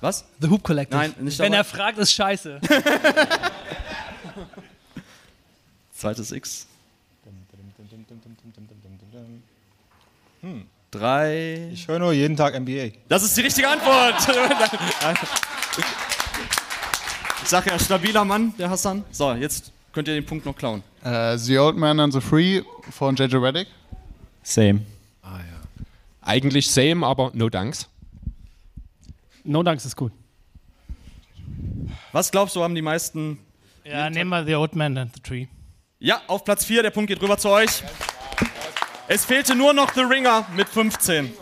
Was? The Hoop Collective. Nein, nicht Wenn dabei. er fragt, ist scheiße. Zweites X. Hm. Drei. Ich höre nur jeden Tag NBA. Das ist die richtige Antwort. ich sag ja, stabiler Mann, der Hassan. So, jetzt könnt ihr den Punkt noch klauen. Äh, the Old Man and the Free von JJ Reddick. Same. Ah ja. Eigentlich same, aber no thanks. No Dunks ist gut. Was glaubst du, haben die meisten? Ja, nehmen wir The Old Man and the Tree. Ja, auf Platz 4, der Punkt geht rüber zu euch. Es fehlte nur noch The Ringer mit 15.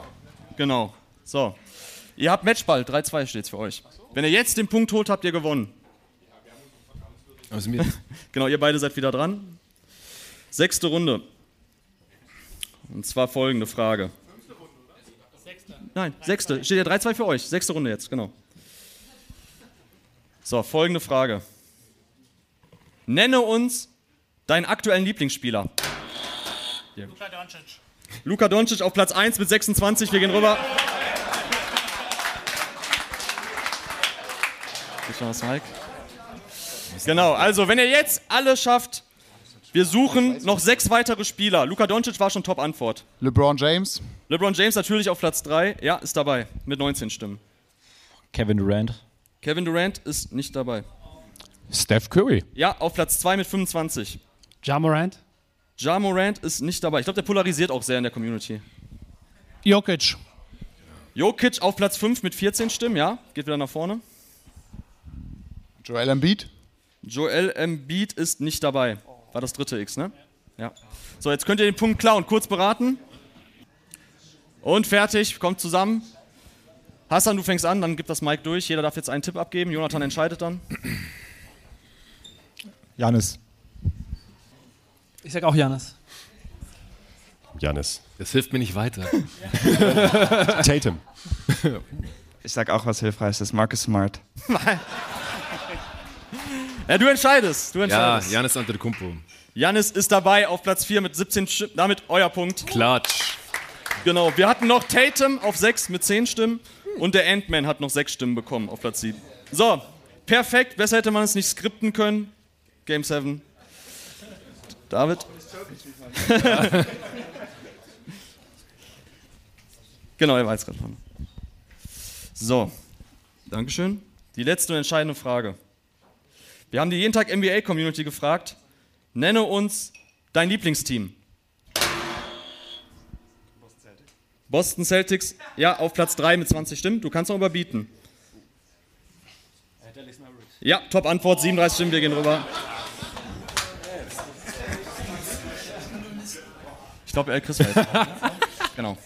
Genau. So. Ihr habt Matchball, 3-2 steht's für euch. Wenn ihr jetzt den Punkt holt, habt ihr gewonnen. Also mir, Genau, ihr beide seid wieder dran. Sechste Runde. Und zwar folgende Frage. Nein, sechste. Steht ja 3-2 für euch. Sechste Runde jetzt, genau. So, folgende Frage. Nenne uns deinen aktuellen Lieblingsspieler. Luka Doncic. Luka Doncic auf Platz 1 mit 26. Wir gehen rüber. Ich war das Mike. Genau, also wenn ihr jetzt alle schafft, wir suchen noch sechs weitere Spieler. Luka Doncic war schon Top-Antwort. LeBron James. LeBron James natürlich auf Platz 3. Ja, ist dabei. Mit 19 Stimmen. Kevin Durant. Kevin Durant ist nicht dabei. Steph Curry. Ja, auf Platz 2 mit 25. Ja Morant. Ja Morant ist nicht dabei. Ich glaube, der polarisiert auch sehr in der Community. Jokic. Jokic auf Platz 5 mit 14 Stimmen, ja. Geht wieder nach vorne. Joel Embiid. Joel Embiid ist nicht dabei. War das dritte X, ne? Ja. So, jetzt könnt ihr den Punkt klauen. Kurz beraten. Und fertig. Kommt zusammen. Hassan, du fängst an, dann gibt das Mike durch. Jeder darf jetzt einen Tipp abgeben. Jonathan entscheidet dann. Janis. Ich sag auch Janis. Janis. das hilft mir nicht weiter. Tatum. Ich sag auch was Hilfreiches. Marcus Smart. Ja, du entscheidest. Du ja, entscheidest. Janis Antetokounmpo. Janis ist dabei auf Platz 4 mit 17 Stimmen. Damit euer Punkt. Klatsch. Genau. Wir hatten noch Tatum auf 6 mit 10 Stimmen. Und der Ant-Man hat noch 6 Stimmen bekommen auf Platz 7. So, perfekt. Besser hätte man es nicht skripten können. Game 7. David? genau, er war jetzt gerade dran. So, Dankeschön. Die letzte und entscheidende Frage. Wir haben die jeden Tag NBA Community gefragt. Nenne uns dein Lieblingsteam. Boston Celtics, ja, auf Platz 3 mit 20 Stimmen. Du kannst noch überbieten. Ja, top Antwort, 37 Stimmen, wir gehen rüber. Ich glaube, äh, Chris weiß. genau.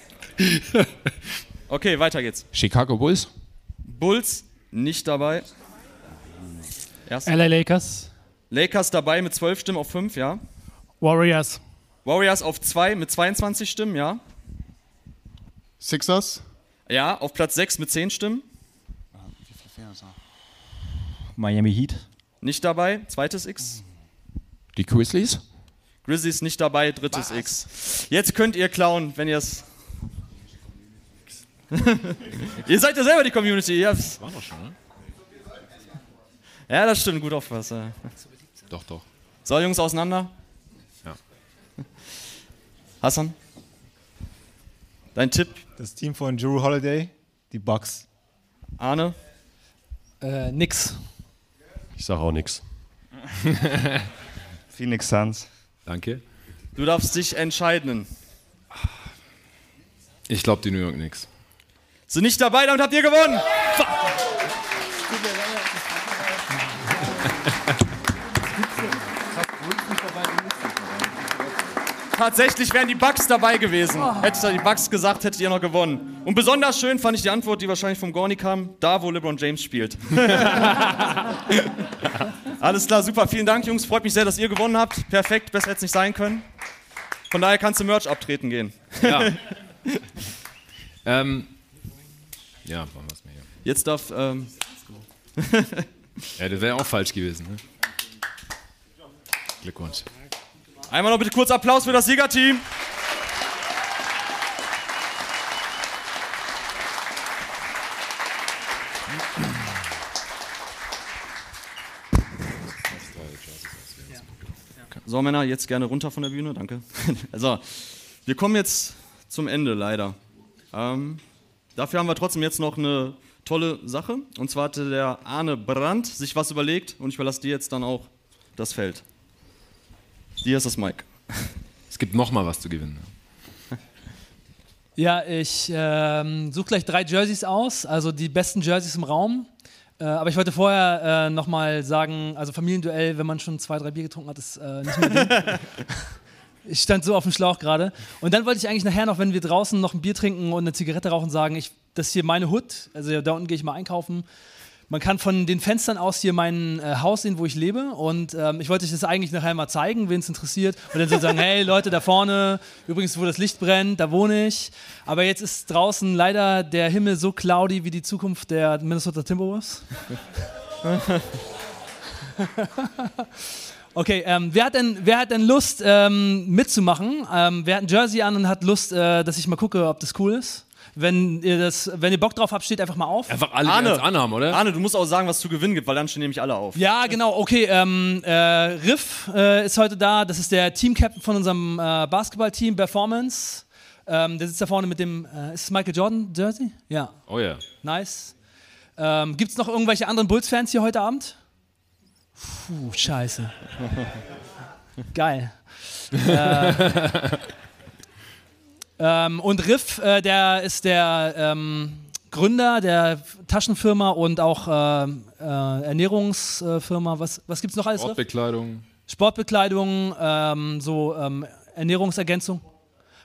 Okay, weiter geht's. Chicago Bulls. Bulls nicht dabei. Erst. LA Lakers. Lakers dabei mit 12 Stimmen auf 5, ja. Warriors. Warriors auf 2 mit 22 Stimmen, ja. Sixers. Ja, auf Platz 6 mit 10 Stimmen. Miami Heat. Nicht dabei, zweites X. Die Grizzlies. Grizzlies nicht dabei, drittes X. Jetzt könnt ihr klauen, wenn ihr es. ihr seid ja selber die Community. Ihr habt's- War doch schon, ne? Ja, das stimmt, gut aufpassen. Doch, doch. So, Jungs, auseinander. Ja. Hassan? Dein Tipp? Das Team von Drew Holiday, die Bucks. Arne? Äh, nix. Ich sage auch nichts. Phoenix Suns. Danke. Du darfst dich entscheiden. Ich glaube die New York Knicks. Sind nicht dabei, damit habt ihr gewonnen. Tatsächlich wären die Bugs dabei gewesen. Hättet ihr die Bugs gesagt, hättet ihr noch gewonnen. Und besonders schön fand ich die Antwort, die wahrscheinlich vom Gorni kam, da wo LeBron James spielt. Alles klar, super. Vielen Dank, Jungs. Freut mich sehr, dass ihr gewonnen habt. Perfekt, besser hätte es nicht sein können. Von daher kannst du Merch abtreten gehen. Ja. ähm, ja, machen wir es mir hier. Jetzt darf. Ähm, Ja, das wäre auch falsch gewesen. Ne? Glückwunsch. Einmal noch bitte kurz Applaus für das Siegerteam. So, Männer, jetzt gerne runter von der Bühne, danke. Also, wir kommen jetzt zum Ende, leider. Ähm, dafür haben wir trotzdem jetzt noch eine tolle Sache. Und zwar hatte der Arne Brandt sich was überlegt und ich überlasse dir jetzt dann auch das Feld. Dir ist das Mike. Es gibt noch mal was zu gewinnen. Ja, ich ähm, suche gleich drei Jerseys aus, also die besten Jerseys im Raum. Äh, aber ich wollte vorher äh, nochmal sagen, also Familienduell, wenn man schon zwei, drei Bier getrunken hat, ist äh, nicht mehr Ding. Ich stand so auf dem Schlauch gerade. Und dann wollte ich eigentlich nachher noch, wenn wir draußen noch ein Bier trinken und eine Zigarette rauchen, sagen, ich, das ist hier meine Hut. Also da unten gehe ich mal einkaufen. Man kann von den Fenstern aus hier mein äh, Haus sehen, wo ich lebe. Und ähm, ich wollte euch das eigentlich nachher mal zeigen, wen es interessiert. Und dann so sagen, hey Leute, da vorne, übrigens, wo das Licht brennt, da wohne ich. Aber jetzt ist draußen leider der Himmel so cloudy wie die Zukunft der Minnesota Timberwolves. Okay, ähm, wer, hat denn, wer hat denn Lust ähm, mitzumachen? Ähm, wer hat ein Jersey an und hat Lust, äh, dass ich mal gucke, ob das cool ist? Wenn ihr, das, wenn ihr Bock drauf habt, steht einfach mal auf. Einfach alle, die das anhaben, oder? Arne, du musst auch sagen, was zu gewinnen gibt, weil dann stehen nämlich alle auf. Ja, genau, okay. Ähm, äh, Riff äh, ist heute da. Das ist der Team-Captain von unserem äh, Basketball-Team Performance. Ähm, der sitzt da vorne mit dem. Äh, ist es Michael Jordan Jersey? Ja. Oh ja. Nice. Ähm, Gibt es noch irgendwelche anderen Bulls-Fans hier heute Abend? Puh, scheiße. Geil. äh, ähm, und Riff, äh, der ist der ähm, Gründer der Taschenfirma und auch ähm, äh, Ernährungsfirma. Was, was gibt es noch alles? Sportbekleidung. Sportbekleidung, ähm, so ähm, Ernährungsergänzung.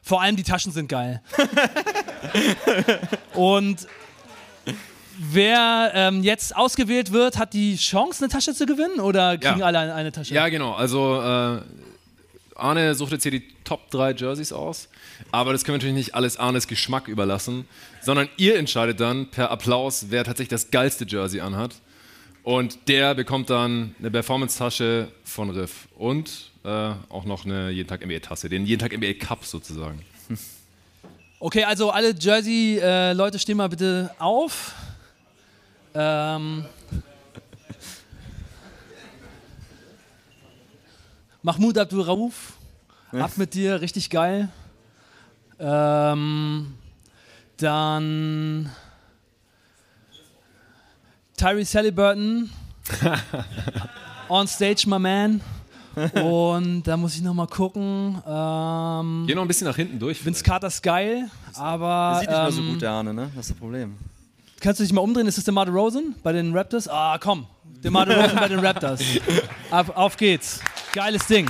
Vor allem die Taschen sind geil. Und wer ähm, jetzt ausgewählt wird, hat die Chance, eine Tasche zu gewinnen oder kriegen Ja. alle eine, eine Tasche? Ja, genau. Also äh, Arne sucht jetzt hier die Top 3 Jerseys aus. Aber das können wir natürlich nicht alles Arnes Geschmack überlassen, sondern ihr entscheidet dann per Applaus, wer tatsächlich das geilste Jersey anhat. Und der bekommt dann eine Performance-Tasche von Riff und äh, auch noch eine jeden Tag NBA-Tasse, den jeden Tag NBA Cup sozusagen. Okay, also alle Jersey-Leute stehen mal bitte auf. Ähm, Mahmoud Abdul Rauf, ab mit dir, richtig geil. Ähm, dann Tyrese Halliburton. On Stage, my man. Und da muss ich noch mal gucken. Ähm, Geh noch ein bisschen nach hinten durch. Vince Carter ist geil, aber. Der sieht nicht mehr so ähm, gut, der Arne, ne? Das ist das Problem. Kannst du dich mal umdrehen? Ist das DeMar DeRozan bei den Raptors? Ah, komm. DeMar DeRozan bei den Raptors. Auf, auf geht's. Geiles Ding.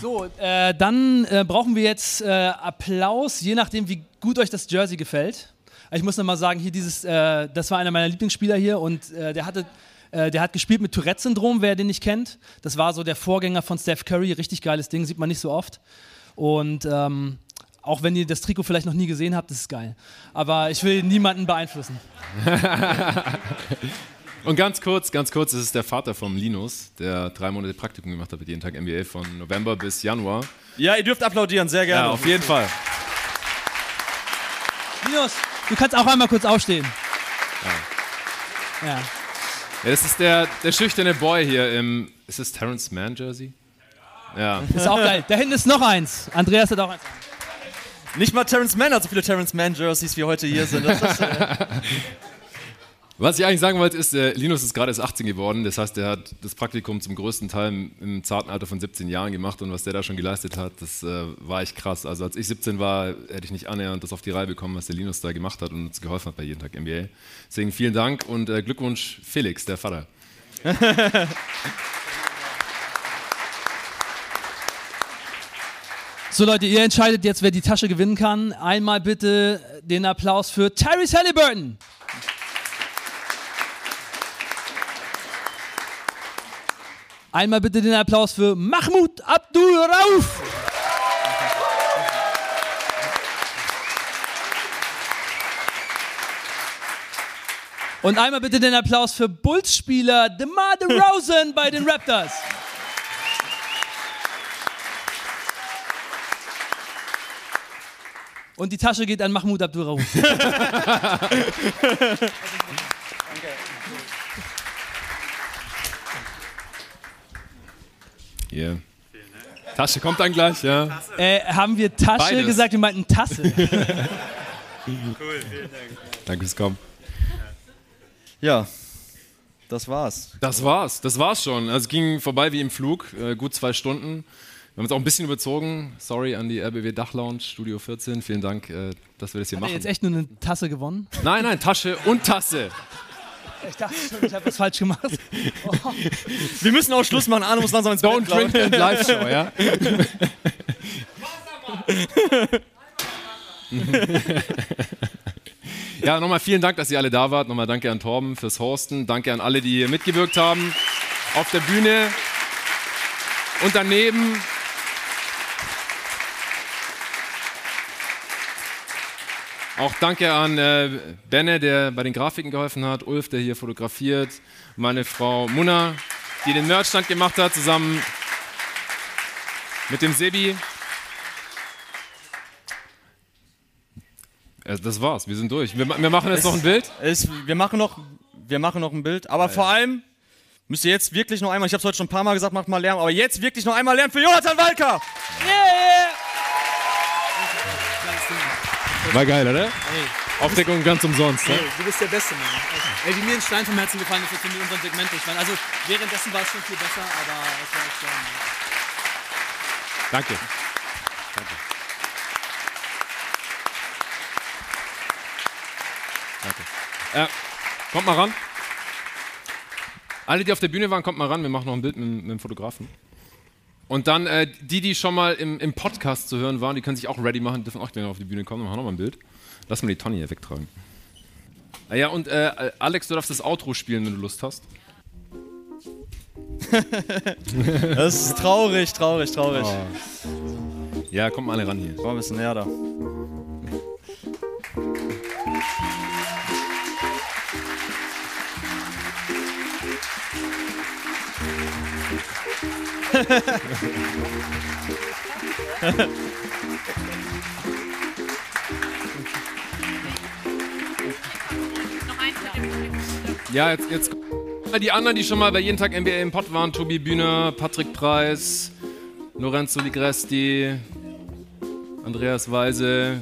So, äh, dann äh, brauchen wir jetzt äh, Applaus, je nachdem, wie gut euch das Jersey gefällt. Ich muss nochmal sagen, hier dieses, äh, das war einer meiner Lieblingsspieler hier und äh, der hatte, äh, der hat gespielt mit Tourette-Syndrom, wer den nicht kennt. Das war so der Vorgänger von Steph Curry, richtig geiles Ding, sieht man nicht so oft. Und ähm, auch wenn ihr das Trikot vielleicht noch nie gesehen habt, das ist geil. Aber ich will niemanden beeinflussen. Und ganz kurz, ganz kurz, es ist der Vater vom Linus, der drei Monate Praktikum gemacht hat mit jeden Tag NBA von November bis Januar. Ja, ihr dürft applaudieren, sehr gerne. Ja, auf jeden Fall. Linus, du kannst auch einmal kurz aufstehen. Ja. Ja, das ist der, der schüchterne Boy hier im. Ist das Terrence Mann Jersey? Ja. Ist auch geil. Da hinten ist noch eins. Andreas hat auch eins. Nicht mal Terrence Mann hat so viele Terrence Mann Jerseys wie heute hier sind. Das ist, äh, Was ich eigentlich sagen wollte, ist, äh, Linus ist gerade erst 18 geworden. Das heißt, er hat das Praktikum zum größten Teil im, im zarten Alter von 17 Jahren gemacht. Und was der da schon geleistet hat, das äh, war echt krass. Also als ich 17 war, hätte ich nicht annähernd das auf die Reihe bekommen, was der Linus da gemacht hat und uns geholfen hat bei jeden Tag NBA. Deswegen vielen Dank und äh, Glückwunsch Felix, der Vater. So Leute, ihr entscheidet jetzt, wer die Tasche gewinnen kann. Einmal bitte den Applaus für Tyrese Halliburton. Einmal bitte den Applaus für Mahmoud Abdul Rauf. Und einmal bitte den Applaus für Bulls-Spieler DeMar DeRozan bei den Raptors. Und die Tasche geht an Mahmoud Abdul Hier. Tasche kommt dann gleich, ja. Äh, haben wir Tasche Beides. gesagt? Wir meinten Tasse. cool, vielen Dank. Danke fürs Kommen. Ja, das war's. Das war's, das war's schon. Also es ging vorbei wie im Flug, äh, gut zwei Stunden. Wir haben uns auch ein bisschen überzogen. Sorry an die RBW Dachlounge, Studio 14. Vielen Dank, äh, dass wir das hier Hat machen. jetzt echt nur eine Tasse gewonnen? Nein, nein, Tasche und Tasse. Ich dachte schon, ich habe was falsch gemacht. Oh. Wir müssen auch Schluss machen. Arne muss langsam ins Don't Bett, ich. drink and live show, ja? Ja, nochmal vielen Dank, dass ihr alle da wart. Nochmal danke an Torben fürs Hosten. Danke an alle, die hier mitgewirkt haben. Auf der Bühne und daneben. Auch danke an äh, Benne, der bei den Grafiken geholfen hat, Ulf, der hier fotografiert, meine Frau Munna, die den Merchstand gemacht hat, zusammen mit dem Sebi. Äh, Das war's, wir sind durch. Wir, wir machen jetzt noch ein Bild. Es, wir, machen noch, wir machen noch ein Bild, aber vor allem müsst ihr jetzt wirklich noch einmal, ich habe es heute schon ein paar Mal gesagt, macht mal Lärm, aber jetzt wirklich noch einmal Lärm für Jonathan Walker! War geil, oder? Aufdeckung ganz umsonst. Ne? du bist der Beste, Mann. Ey, wie mir ein Stein vom Herzen gefallen ist, jetzt in unserem Segment. Ich meine, also währenddessen war es schon viel besser, aber es war echt geil. Danke. Danke. Danke. Äh, kommt mal ran. Alle, die auf der Bühne waren, kommt mal ran. Wir machen noch ein Bild mit, mit dem Fotografen. Und dann äh, die, die schon mal im, im Podcast zu hören waren, die können sich auch ready machen, dürfen auch gerne auf die Bühne kommen. Dann machen wir noch mal ein Bild. Lass mal die Tonne hier wegtragen. Ah ja, und äh, Alex, du darfst das Outro spielen, wenn du Lust hast. Das ist traurig, traurig, traurig. Oh. Ja, kommt mal alle ran hier. Komm ein bisschen näher da. Ja, jetzt, jetzt die anderen, die schon mal bei jeden Tag NBA im Pod waren. Tobi Bühner, Patrick Preis, Lorenzo Ligresti, Andreas Weise.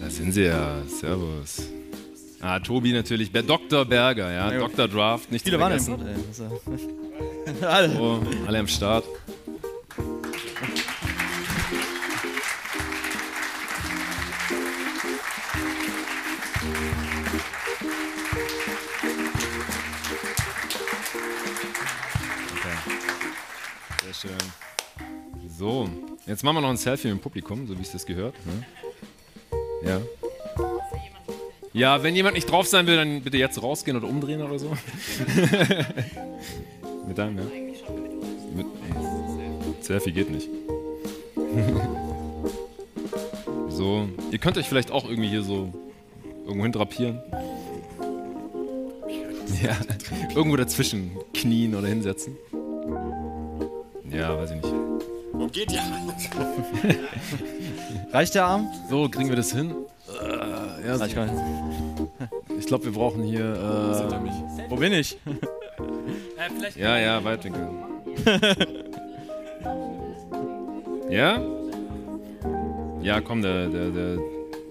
Da sind sie ja. Servus. Ah, Tobi natürlich. Dr. Berger, ja. Ja. Dr. Draft, nicht Viele waren im vergessen. Pod, ey. Ja- Alle. Oh, alle am Start. Okay. Sehr schön. So, jetzt machen wir noch ein Selfie mit dem Publikum, so wie es das gehört. Ne? Ja. Ja, wenn jemand nicht drauf sein will, dann bitte jetzt rausgehen oder umdrehen oder so. mit deinem, ja? Mit, Selfie geht nicht. so, ihr könnt euch vielleicht auch irgendwie hier so irgendwo hin drapieren. Ja, irgendwo dazwischen knien oder hinsetzen. Ja, weiß ich nicht. Wo geht ihr? Reicht der Arm? So, kriegen wir das hin? Äh, ja, nicht. Ich glaube, wir brauchen hier. Wo bin ich? Äh, ja, ja, Weitwinkel. ja? Ja, komm, der, der, der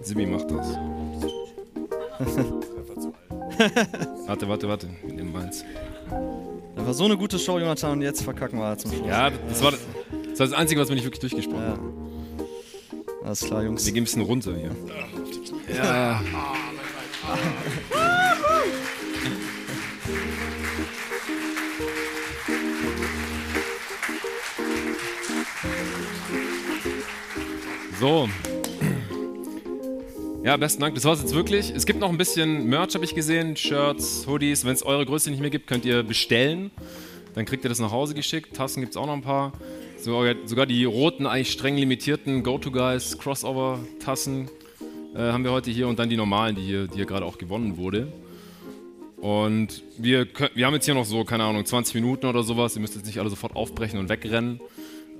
Simi macht das. warte, warte, warte. Mit dem Malz. Das war so eine gute Show, Jonathan, und jetzt verkacken wir zum Schluss. Ja, das war, das war das Einzige, was wir nicht wirklich durchgesprochen Ja. haben. Alles klar, Jungs. Wir gehen ein bisschen runter hier. Ja. So. Ja, besten Dank. Das war's jetzt wirklich. Es gibt noch ein bisschen Merch, habe ich gesehen. Shirts, Hoodies. Wenn es eure Größe nicht mehr gibt, könnt ihr bestellen. Dann kriegt ihr das nach Hause geschickt. Tassen gibt es auch noch ein paar. Sogar, sogar die roten, eigentlich streng limitierten Go-To-Guys Crossover-Tassen äh, haben wir heute hier. Und dann die normalen, die hier, die hier gerade auch gewonnen wurde. Und wir, wir haben jetzt hier noch so, keine Ahnung, 20 Minuten oder sowas. Ihr müsst jetzt nicht alle sofort aufbrechen und wegrennen.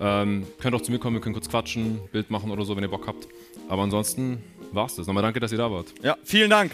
Ähm, könnt auch zu mir kommen, wir können kurz quatschen, Bild machen oder so, wenn ihr Bock habt. Aber ansonsten war's das. Nochmal danke, dass ihr da wart. Ja, vielen Dank.